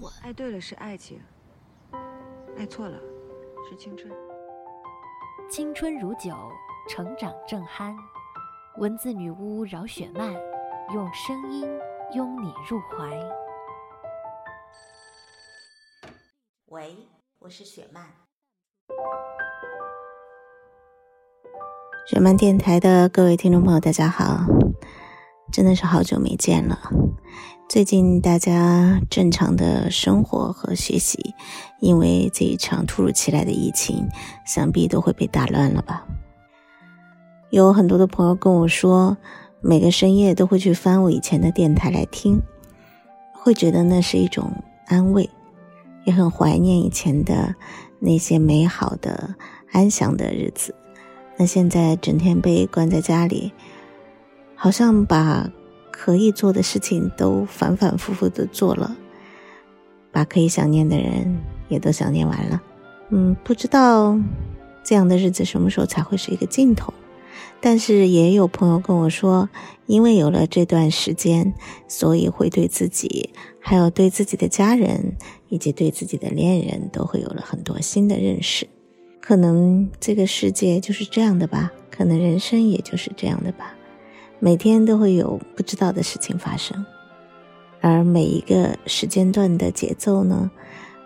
蠢。爱对了是爱情，爱错了是青春。青春如酒，成长正酣。文字女巫饶雪漫，用声音拥你入怀。喂，我是雪漫。雪漫电台的各位听众朋友，大家好，真的是好久没见了。最近大家正常的生活和学习，因为这一场突如其来的疫情，想必都会被打乱了吧？有很多的朋友跟我说，每个深夜都会去翻我以前的电台来听，会觉得那是一种安慰，也很怀念以前的那些美好的、安详的日子。那现在整天被关在家里，好像把。可以做的事情都反反复复的做了，把可以想念的人也都想念完了。嗯，不知道这样的日子什么时候才会是一个尽头。但是也有朋友跟我说，因为有了这段时间，所以会对自己，还有对自己的家人，以及对自己的恋人都会有了很多新的认识。可能这个世界就是这样的吧，可能人生也就是这样的吧。每天都会有不知道的事情发生，而每一个时间段的节奏呢，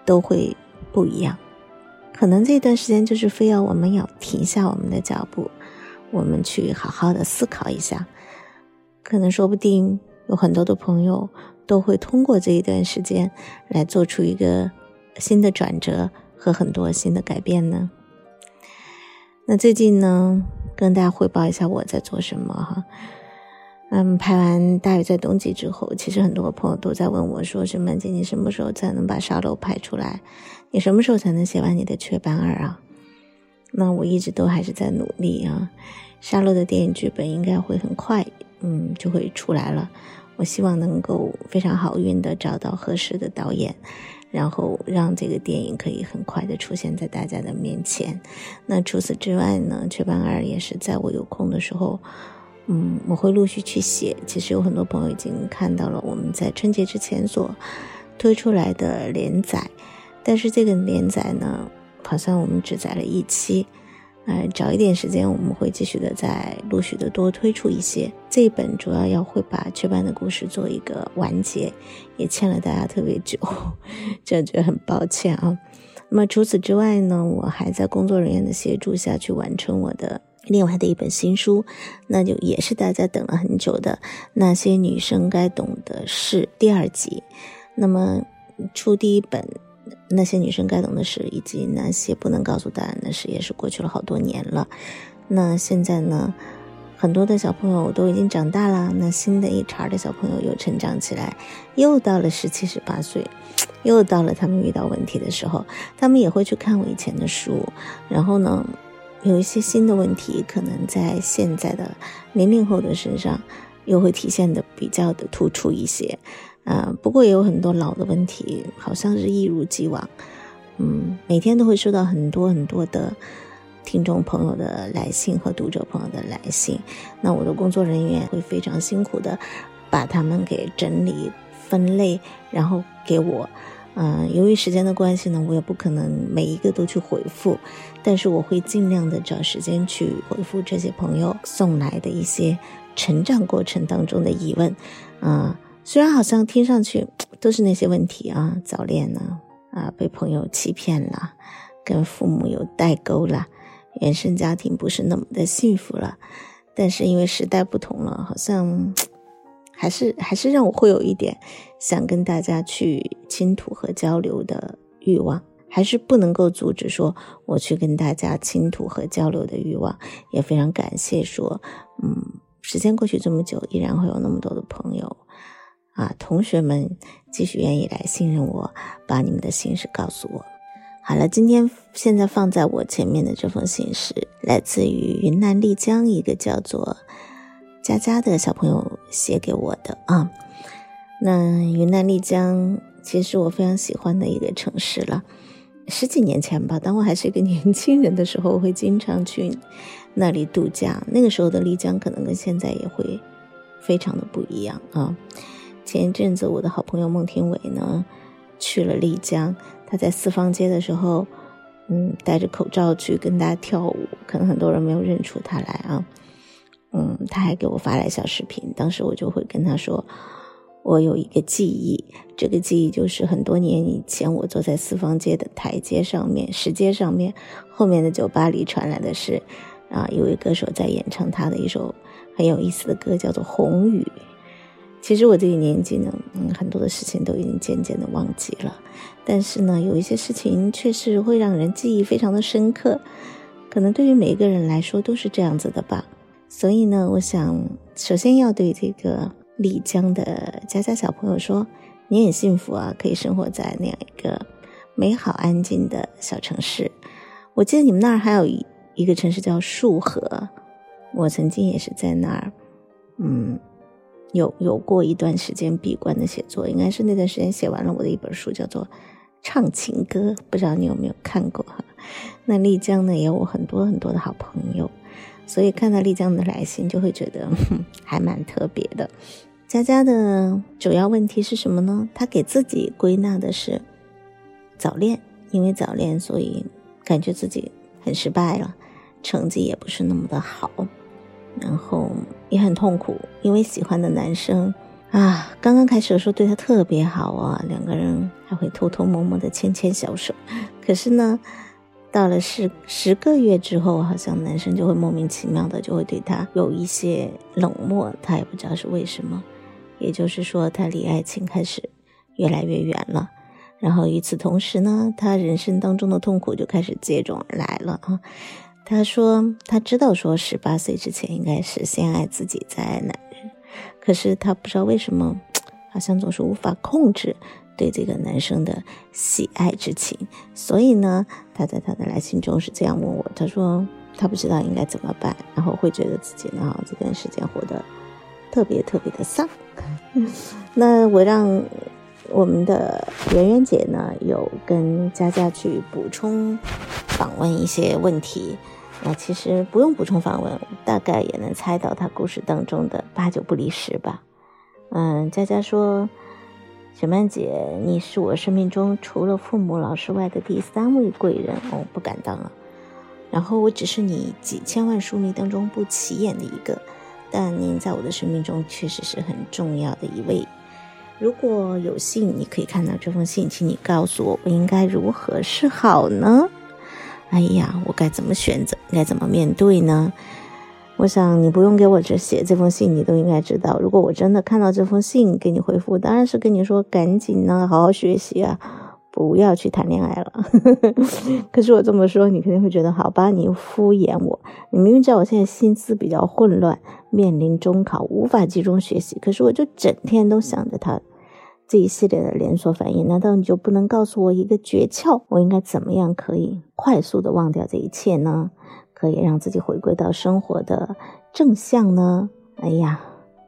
都会不一样。可能这段时间就是非要我们要停下我们的脚步，我们去好好的思考一下。可能说不定有很多的朋友都会通过这一段时间来做出一个新的转折和很多新的改变呢。那最近呢，跟大家汇报一下我在做什么哈。嗯，拍完《大鱼在冬季》之后，其实很多朋友都在问我，说：“什么姐，你什么时候才能把沙漏拍出来？你什么时候才能写完你的《雀斑二》啊？”那我一直都还是在努力啊。沙漏的电影剧本应该会很快，嗯，就会出来了。我希望能够非常好运的找到合适的导演，然后让这个电影可以很快的出现在大家的面前。那除此之外呢，《雀斑二》也是在我有空的时候。嗯，我会陆续去写。其实有很多朋友已经看到了我们在春节之前所推出来的连载，但是这个连载呢，好像我们只载了一期。呃，找一点时间，我们会继续的再陆续的多推出一些。这一本主要要会把雀斑的故事做一个完结，也欠了大家特别久，这觉得很抱歉啊。那么除此之外呢，我还在工作人员的协助下去完成我的。另外的一本新书，那就也是大家等了很久的《那些女生该懂的事》第二集。那么出第一本《那些女生该懂的事》，以及那些不能告诉答案的事，也是过去了好多年了。那现在呢，很多的小朋友都已经长大了，那新的一茬的小朋友又成长起来，又到了十七十八岁，又到了他们遇到问题的时候，他们也会去看我以前的书，然后呢。有一些新的问题，可能在现在的零零后的身上，又会体现的比较的突出一些，啊，不过也有很多老的问题，好像是一如既往，嗯，每天都会收到很多很多的听众朋友的来信和读者朋友的来信，那我的工作人员会非常辛苦的把他们给整理分类，然后给我。嗯，由于时间的关系呢，我也不可能每一个都去回复，但是我会尽量的找时间去回复这些朋友送来的一些成长过程当中的疑问。啊，虽然好像听上去都是那些问题啊，早恋呢，啊，被朋友欺骗了，跟父母有代沟了，原生家庭不是那么的幸福了，但是因为时代不同了，好像。还是还是让我会有一点想跟大家去倾吐和交流的欲望，还是不能够阻止说我去跟大家倾吐和交流的欲望。也非常感谢说，嗯，时间过去这么久，依然会有那么多的朋友啊，同学们继续愿意来信任我，把你们的心事告诉我。好了，今天现在放在我前面的这封信是来自于云南丽江一个叫做佳佳的小朋友写给我的啊。那云南丽江其实我非常喜欢的一个城市了。十几年前吧，当我还是一个年轻人的时候，我会经常去那里度假。那个时候的丽江可能跟现在也会非常的不一样啊。前一阵子，我的好朋友孟庭苇呢去了丽江。他在四方街的时候，嗯，戴着口罩去跟大家跳舞，可能很多人没有认出他来啊。嗯，他还给我发来小视频，当时我就会跟他说，我有一个记忆，这个记忆就是很多年以前，我坐在四方街的台阶上面，石阶上面，后面的酒吧里传来的是，啊，一位歌手在演唱他的一首很有意思的歌，叫做《红雨》。其实我这个年纪呢，嗯，很多的事情都已经渐渐的忘记了，但是呢，有一些事情确实会让人记忆非常的深刻，可能对于每一个人来说都是这样子的吧。所以呢，我想首先要对这个丽江的佳佳小朋友说，你很幸福啊，可以生活在那样一个美好安静的小城市。我记得你们那儿还有一一个城市叫束河，我曾经也是在那儿，嗯。有有过一段时间闭关的写作，应该是那段时间写完了我的一本书，叫做《唱情歌》，不知道你有没有看过哈？那丽江呢也有我很多很多的好朋友，所以看到丽江的来信就会觉得还蛮特别的。佳佳的主要问题是什么呢？她给自己归纳的是早恋，因为早恋所以感觉自己很失败了，成绩也不是那么的好。然后也很痛苦，因为喜欢的男生啊，刚刚开始的时候对他特别好啊，两个人还会偷偷摸摸的牵牵小手。可是呢，到了十十个月之后，好像男生就会莫名其妙的就会对他有一些冷漠，他也不知道是为什么。也就是说，他离爱情开始越来越远了。然后与此同时呢，他人生当中的痛苦就开始接踵而来了啊。他说：“他知道，说十八岁之前应该是先爱自己，再爱男人。可是他不知道为什么，好像总是无法控制对这个男生的喜爱之情。所以呢，他在他的来信中是这样问我：他说他不知道应该怎么办，然后会觉得自己呢这段时间活得特别特别的丧。那我让我们的圆圆姐呢，有跟佳佳去补充访问一些问题。”那其实不用补充访问，大概也能猜到她故事当中的八九不离十吧。嗯，佳佳说：“雪曼姐，你是我生命中除了父母、老师外的第三位贵人，我不敢当啊。然后我只是你几千万书迷当中不起眼的一个，但您在我的生命中确实是很重要的一位。如果有幸你可以看到这封信，请你告诉我，我应该如何是好呢？”哎呀，我该怎么选择？该怎么面对呢？我想你不用给我这写这封信，你都应该知道。如果我真的看到这封信给你回复，当然是跟你说赶紧呢，好好学习啊，不要去谈恋爱了。可是我这么说，你肯定会觉得好吧？你敷衍我。你明明知道我现在心思比较混乱，面临中考，无法集中学习，可是我就整天都想着他。这一系列的连锁反应，难道你就不能告诉我一个诀窍？我应该怎么样可以快速的忘掉这一切呢？可以让自己回归到生活的正向呢？哎呀，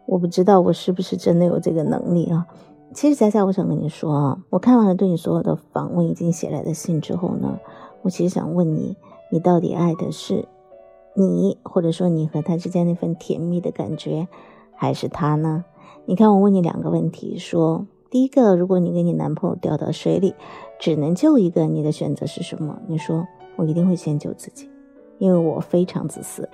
我不知道我是不是真的有这个能力啊！其实佳佳，我想跟你说啊，我看完了对你所有的访问以及写来的信之后呢，我其实想问你，你到底爱的是你，或者说你和他之间那份甜蜜的感觉，还是他呢？你看，我问你两个问题，说。第一个，如果你跟你男朋友掉到水里，只能救一个，你的选择是什么？你说我一定会先救自己，因为我非常自私。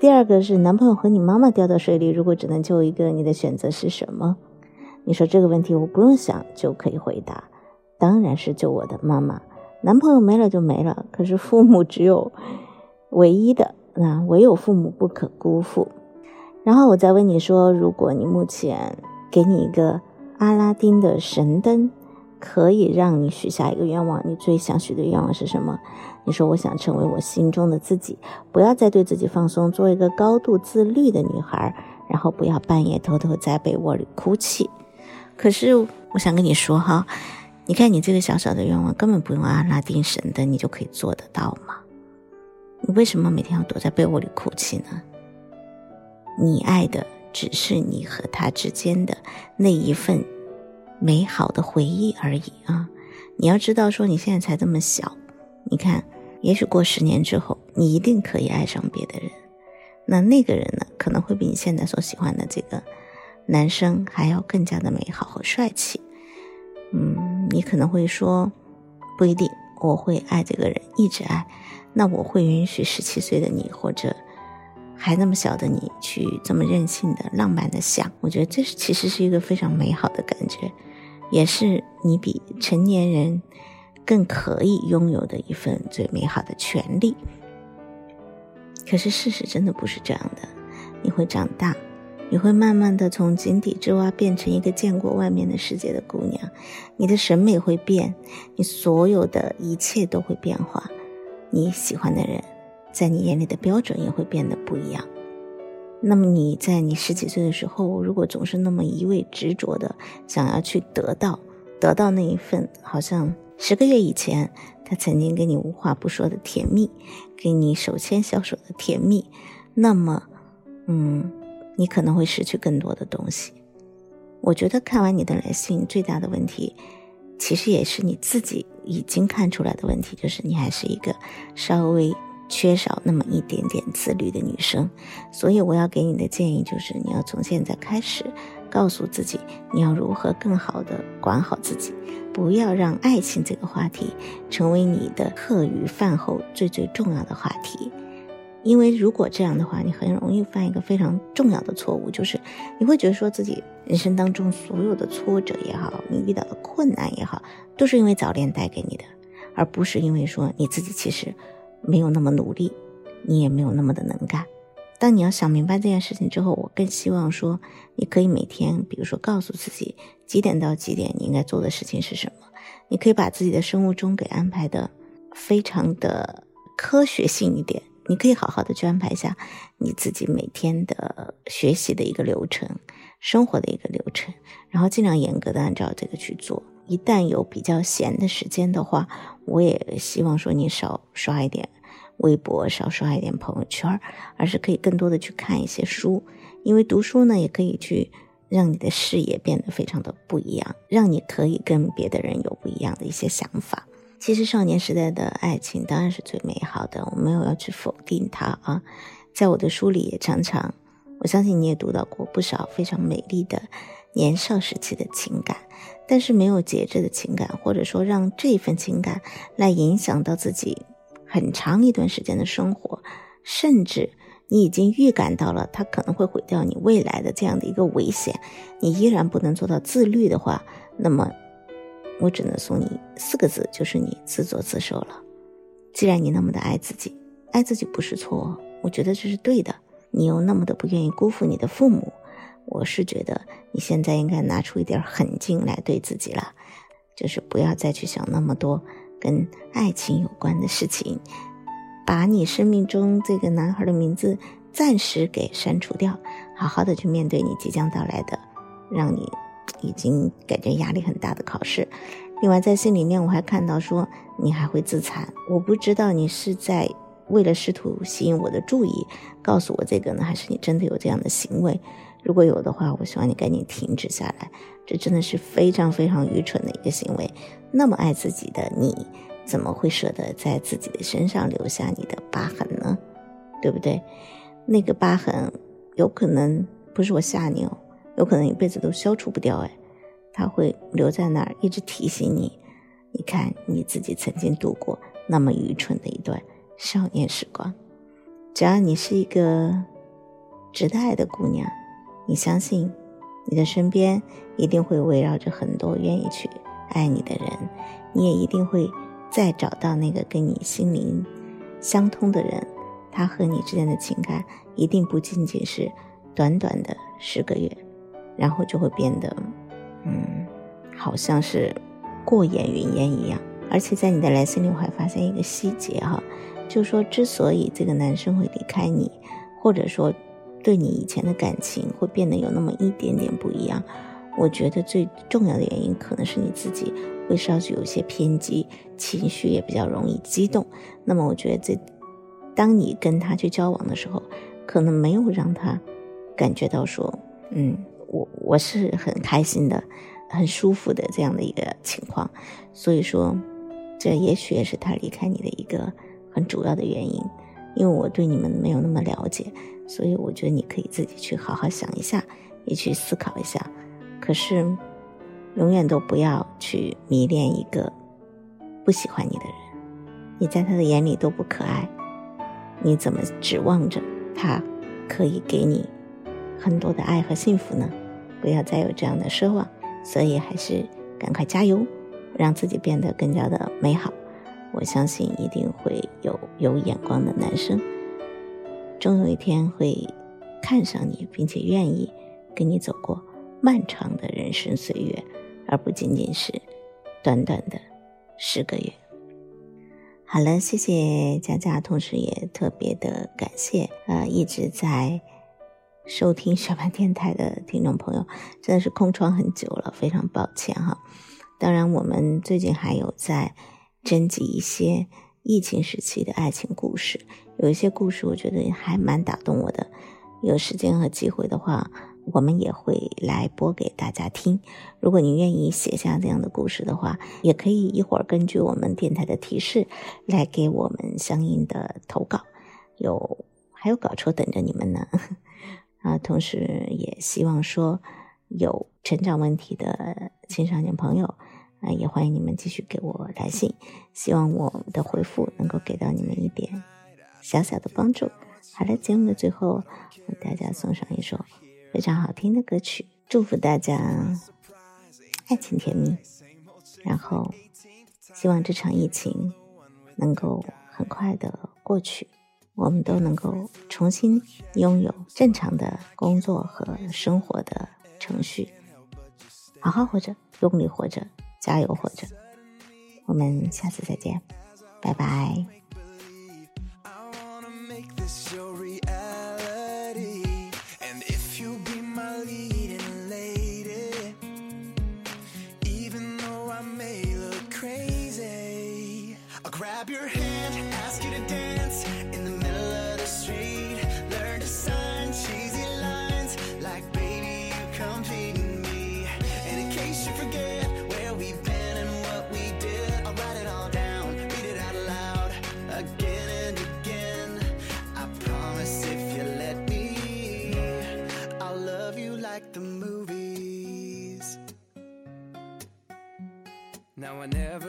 第二个是男朋友和你妈妈掉到水里，如果只能救一个，你的选择是什么？你说这个问题我不用想就可以回答，当然是救我的妈妈。男朋友没了就没了，可是父母只有唯一的，那唯有父母不可辜负。然后我再问你说，如果你目前给你一个。阿拉丁的神灯可以让你许下一个愿望，你最想许的愿望是什么？你说我想成为我心中的自己，不要再对自己放松，做一个高度自律的女孩，然后不要半夜偷偷在被窝里哭泣。可是我想跟你说哈，你看你这个小小的愿望，根本不用阿拉丁神灯，你就可以做得到吗？你为什么每天要躲在被窝里哭泣呢？你爱的只是你和他之间的那一份美好的回忆而已啊！你要知道，说你现在才这么小，你看，也许过十年之后，你一定可以爱上别的人。那那个人呢，可能会比你现在所喜欢的这个男生还要更加的美好和帅气。嗯，你可能会说，不一定，我会爱这个人，一直爱。那我会允许十七岁的你，或者还那么小的你，去这么任性的、浪漫的想。我觉得这是其实是一个非常美好的感觉，也是你比成年人更可以拥有的一份最美好的权利。可是事实真的不是这样的，你会长大，你会慢慢的从井底之蛙变成一个见过外面的世界的姑娘，你的审美会变，你所有的一切都会变化。你喜欢的人，在你眼里的标准也会变得不一样。那么你在你十几岁的时候，如果总是那么一味执着的想要去得到，得到那一份好像十个月以前他曾经跟你无话不说的甜蜜，给你手牵小手的甜蜜，那么，嗯，你可能会失去更多的东西。我觉得看完你的来信，最大的问题。其实也是你自己已经看出来的问题，就是你还是一个稍微缺少那么一点点自律的女生。所以我要给你的建议就是，你要从现在开始告诉自己，你要如何更好的管好自己，不要让爱情这个话题成为你的课余饭后最最重要的话题。因为如果这样的话，你很容易犯一个非常重要的错误，就是你会觉得说自己人生当中所有的挫折也好，你遇到的困难也好，都是因为早恋带给你的，而不是因为说你自己其实没有那么努力，你也没有那么的能干。当你要想明白这件事情之后，我更希望说你可以每天，比如说告诉自己几点到几点你应该做的事情是什么，你可以把自己的生物钟给安排的非常的科学性一点。你可以好好的去安排一下你自己每天的学习的一个流程，生活的一个流程，然后尽量严格的按照这个去做。一旦有比较闲的时间的话，我也希望说你少刷一点微博，少刷一点朋友圈，而是可以更多的去看一些书，因为读书呢也可以去让你的视野变得非常的不一样，让你可以跟别的人有不一样的一些想法。其实少年时代的爱情当然是最美好的，我没有要去否定它啊。在我的书里也常常，我相信你也读到过不少非常美丽的年少时期的情感，但是没有节制的情感，或者说让这份情感来影响到自己很长一段时间的生活，甚至你已经预感到了它可能会毁掉你未来的这样的一个危险，你依然不能做到自律的话，那么。我只能送你四个字，就是你自作自受了。既然你那么的爱自己，爱自己不是错，我觉得这是对的。你又那么的不愿意辜负你的父母，我是觉得你现在应该拿出一点狠劲来对自己了，就是不要再去想那么多跟爱情有关的事情，把你生命中这个男孩的名字暂时给删除掉，好好的去面对你即将到来的，让你。已经感觉压力很大的考试，另外在信里面我还看到说你还会自残，我不知道你是在为了试图吸引我的注意告诉我这个呢，还是你真的有这样的行为？如果有的话，我希望你赶紧停止下来，这真的是非常非常愚蠢的一个行为。那么爱自己的你，怎么会舍得在自己的身上留下你的疤痕呢？对不对？那个疤痕有可能不是我吓你哦。有可能一辈子都消除不掉，哎，他会留在那儿，一直提醒你。你看你自己曾经度过那么愚蠢的一段少年时光。只要你是一个值得爱的姑娘，你相信你的身边一定会围绕着很多愿意去爱你的人，你也一定会再找到那个跟你心灵相通的人。他和你之间的情感一定不仅仅是短短的十个月。然后就会变得，嗯，好像是过眼云烟一样。而且在你的来信里，我还发现一个细节哈，就说，之所以这个男生会离开你，或者说对你以前的感情会变得有那么一点点不一样，我觉得最重要的原因可能是你自己会稍许有些偏激，情绪也比较容易激动。那么我觉得这，当你跟他去交往的时候，可能没有让他感觉到说，嗯，我我是很开心的，很舒服的这样的一个情况。所以说，这也许也是他离开你的一个很主要的原因。因为我对你们没有那么了解，所以我觉得你可以自己去好好想一下，也去思考一下。可是，永远都不要去迷恋一个不喜欢你的人，你在他的眼里都不可爱，你怎么指望着他可以给你很多的爱和幸福呢？不要再有这样的奢望，所以还是赶快加油，让自己变得更加的美好。我相信一定会有有眼光的男生，终有一天会看上你，并且愿意跟你走过漫长的人生岁月，而不仅仅是短短的十个月。好了，谢谢佳佳，同时也特别的感谢呃一直在收听雪漫电台的听众朋友，真的是空窗很久了，非常抱歉哈。当然，我们最近还有在。征集一些疫情时期的爱情故事，有一些故事我觉得还蛮打动我的。有时间和机会的话，我们也会来播给大家听。如果您愿意写下这样的故事的话，也可以一会儿根据我们电台的提示来给我们相应的投稿。有还有稿酬等着你们呢。啊，同时也希望说有成长问题的青少年朋友。啊，也欢迎你们继续给我来信，希望我的回复能够给到你们一点小小的帮助。好了，节目的最后，为大家送上一首非常好听的歌曲，祝福大家爱情甜蜜。然后，希望这场疫情能够很快的过去，我们都能够重新拥有正常的工作和生活的程序，好好活着，用力活着。加油，活着！我们下次再见，拜拜。like the movies. Now I never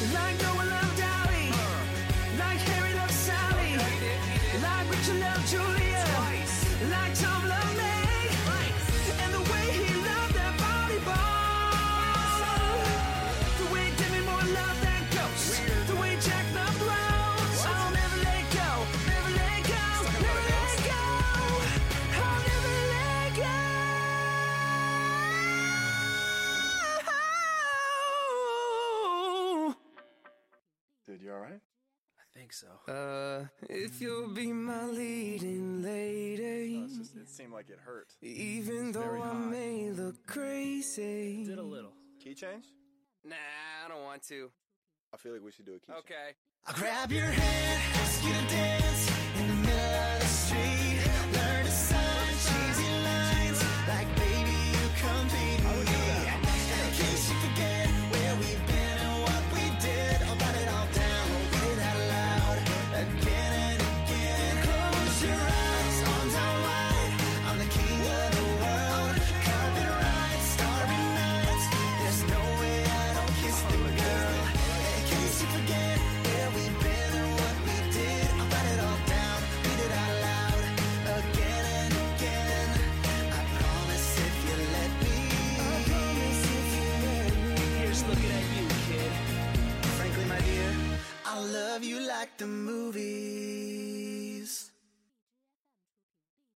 Like no one Dude, you alright? I think so. Uh, if you'll be my leading lady. No, just, it seemed like it hurt. Even It's though very I hot. may look crazy. Did a little. Key change? Nah, I don't want to. I feel like we should do a key change. Okay. I'll grab your hand, ask you to dance in the middle of the street.